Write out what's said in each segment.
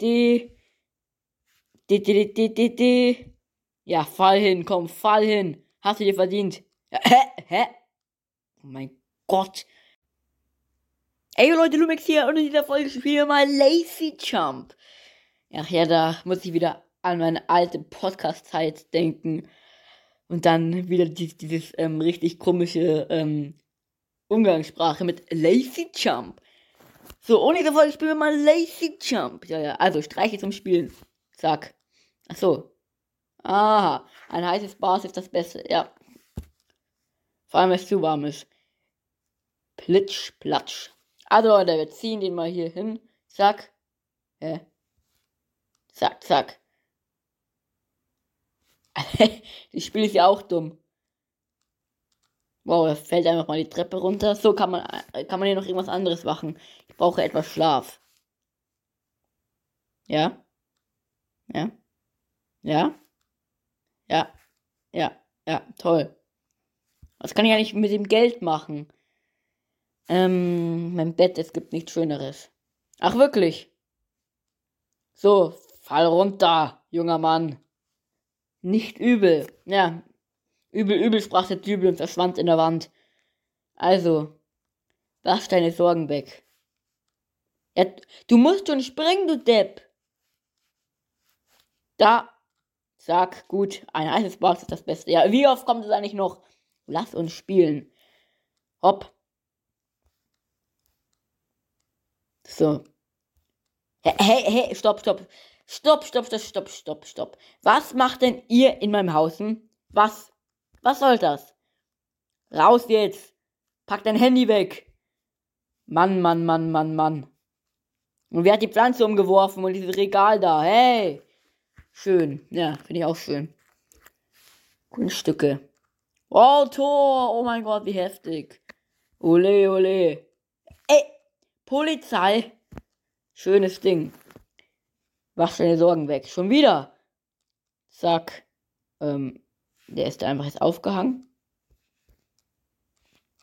di, di, di, di, di, di. Ja, fall hin, komm, fall hin. Hast du dir verdient. Hä? Hä? Oh mein Gott. Ey Leute, Lumix hier und in dieser Folge spielen wir mal Lazy Jump. Ach ja, da muss ich wieder an meine alte Podcast-Zeit denken. Und dann wieder dieses, dieses ähm, richtig komische ähm, Umgangssprache mit Lazy Jump. So, ohne diese Folge spielen wir mal Lazy Jump. Ja, ja, also streiche zum Spielen. Zack. Ach so. Aha, ein heißes Bad ist das Beste, ja. Vor allem, wenn es zu warm ist. Plitsch, platsch. Also Leute, wir ziehen den mal hier hin. Zack. Hä? Zack, zack. das Spiel ist ja auch dumm. Wow, da fällt einfach mal die Treppe runter. So kann man, kann man hier noch irgendwas anderes machen. Ich brauche etwas Schlaf. Ja? Ja? Ja? Ja. Ja. Ja, toll. Was kann ich eigentlich mit dem Geld machen? Ähm, mein Bett, es gibt nichts Schöneres. Ach, wirklich? So, fall runter, junger Mann. Nicht übel. Ja, übel, übel sprach der Dübel und verschwand in der Wand. Also, wasch deine Sorgen weg. Ja, du musst schon springen, du Depp. Da. Sag, gut, ein heißes Bad ist das Beste. Ja, wie oft kommt es eigentlich noch? Lass uns spielen. Hopp. So. Hey, hey, hey, stopp, stopp. Stopp, stopp, stopp, stopp, stopp, stopp. Was macht denn ihr in meinem Haus? Was? Was soll das? Raus jetzt. Pack dein Handy weg. Mann, Mann, Mann, Mann, Mann. Und wer hat die Pflanze umgeworfen und dieses Regal da? Hey. Schön. Ja, finde ich auch schön. Kunststücke. Oh, Tor. Oh mein Gott, wie heftig. Ole, ole. Ey, Polizei. Schönes Ding. Wasch deine Sorgen weg. Schon wieder. Zack. Ähm, der ist da einfach jetzt aufgehangen.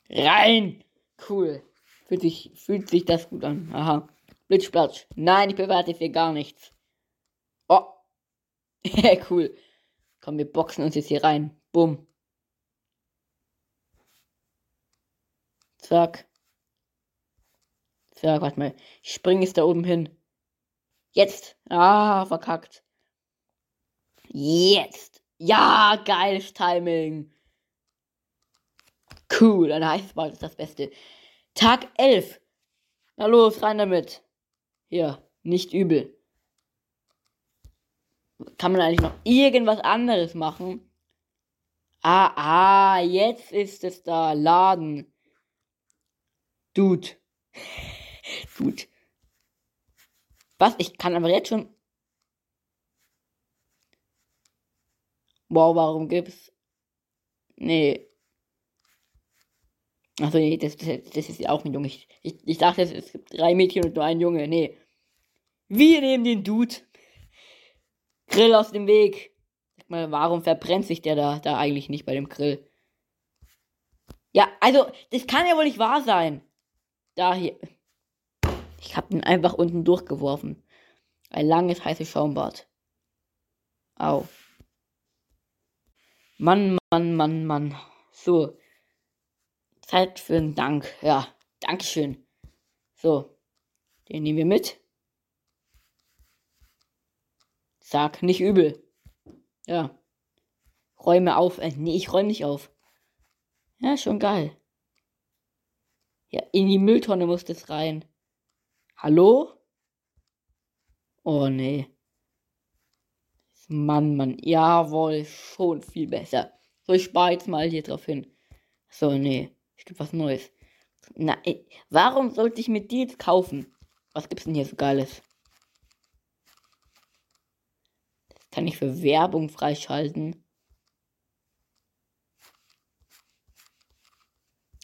Rein! Cool. Fühlt sich, fühlt sich das gut an. Aha. Blitzplatsch. Nein, ich bewerte hier gar nichts. Oh. cool. Komm, wir boxen uns jetzt hier rein. Bumm. Zack. Zack, warte mal. Ich springe jetzt da oben hin. Jetzt. Ah, verkackt. Jetzt. Ja, geiles Timing. Cool, ein heißes Bad ist das Beste. Tag 11. Na los, rein damit. Hier, nicht übel. Kann man eigentlich noch irgendwas anderes machen? Ah, ah, jetzt ist es da. Laden. Dude. Dude. Was? Ich kann aber jetzt schon. Wow, warum gibt's. Nee. Achso, nee, das, das, das ist ja auch ein Junge. Ich, ich, ich dachte, es gibt drei Mädchen und nur ein Junge. Nee. Wir nehmen den Dude. Grill aus dem Weg. Sag mal, warum verbrennt sich der da, da eigentlich nicht bei dem Grill? Ja, also, das kann ja wohl nicht wahr sein. Da hier. Ich hab ihn einfach unten durchgeworfen. Ein langes, heißes Schaumbad. Au. Mann, Mann, Mann, Mann. So. Zeit für einen Dank. Ja, Dankeschön. So. Den nehmen wir mit. Sag, nicht übel. Ja. Räume auf. Äh, nee, ich räume nicht auf. Ja, schon geil. Ja, in die Mülltonne muss das rein. Hallo? Oh nee. Mann, Mann. Jawohl, schon viel besser. So, ich spare jetzt mal hier drauf hin. So, nee. Ich gibt was Neues. Na, ey, warum sollte ich mir die jetzt kaufen? Was gibt's denn hier so Geiles? Das kann ich für Werbung freischalten.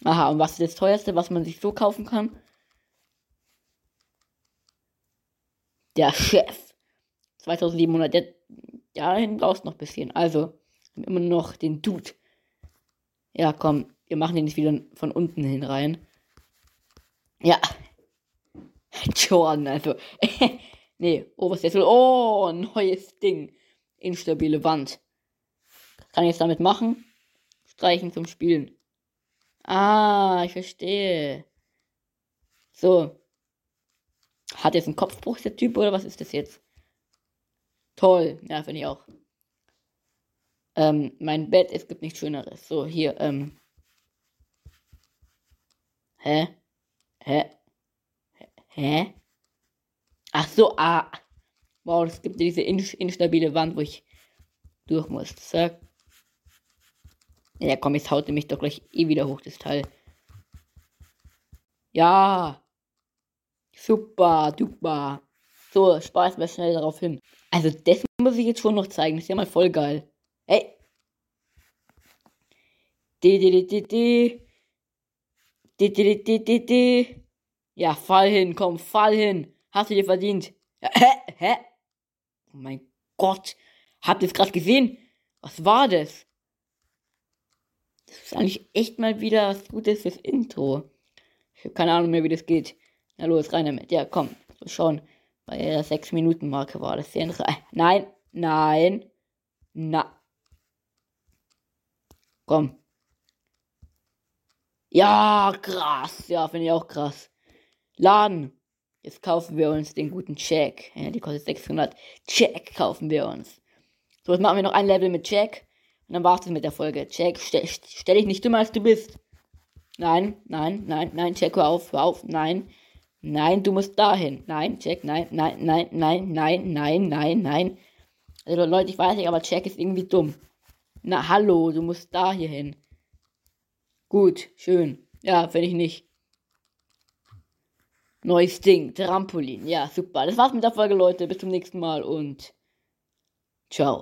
Aha, und was ist das teuerste, was man sich so kaufen kann? Der Chef. 2700. Der, dahin brauchst noch ein bisschen. Also, immer noch den Dude. Ja, komm, wir machen den jetzt wieder von unten hin rein. Ja. Jordan, also. Nee, jetzt? Oh, neues Ding. Instabile Wand. Was kann ich jetzt damit machen? Streichen zum Spielen. Ah, ich verstehe. So. Hat jetzt einen Kopfbruch der Typ oder was ist das jetzt? Toll. Ja, finde ich auch. Ähm, mein Bett, es gibt nichts Schöneres. So, hier, ähm. Hä? Hä? Hä? Ach so, ah. Wow, es gibt diese instabile Wand, wo ich durch muss. Zack. Ja, komm, jetzt haut mich doch gleich eh wieder hoch, das Teil. Ja. Super, duper. So, Spaß mal schnell darauf hin. Also, das muss ich jetzt schon noch zeigen. Ist ja mal voll geil. Die. Ja, fall hin, komm, fall hin. Hast du dir verdient. Hä? Hä? Oh mein Gott. Habt ihr es gerade gesehen? Was war das? Das ist eigentlich echt mal wieder was Gutes fürs Intro. Ich habe keine Ahnung mehr, wie das geht. Na los, rein damit. Ja, komm. Schauen. Bei der 6-Minuten-Marke war das sehr interessant. Nein, nein, na. Komm. Ja, krass. Ja, finde ich auch krass. Laden. Jetzt kaufen wir uns den guten Check. Ja, die kostet 600. Check kaufen wir uns. So, jetzt machen wir noch ein Level mit Check. Und dann war's es mit der Folge. Check, stell, stell dich nicht dümmer als du bist. Nein, nein, nein, nein, Check, hör auf, hör auf, nein. Nein, du musst dahin. Nein, Check, nein, nein, nein, nein, nein, nein, nein, nein. Also Leute, ich weiß nicht, aber Check ist irgendwie dumm. Na, hallo, du musst da hier hin. Gut, schön. Ja, finde ich nicht. Neues Ding, Trampolin. Ja, super. Das war's mit der Folge, Leute. Bis zum nächsten Mal und ciao.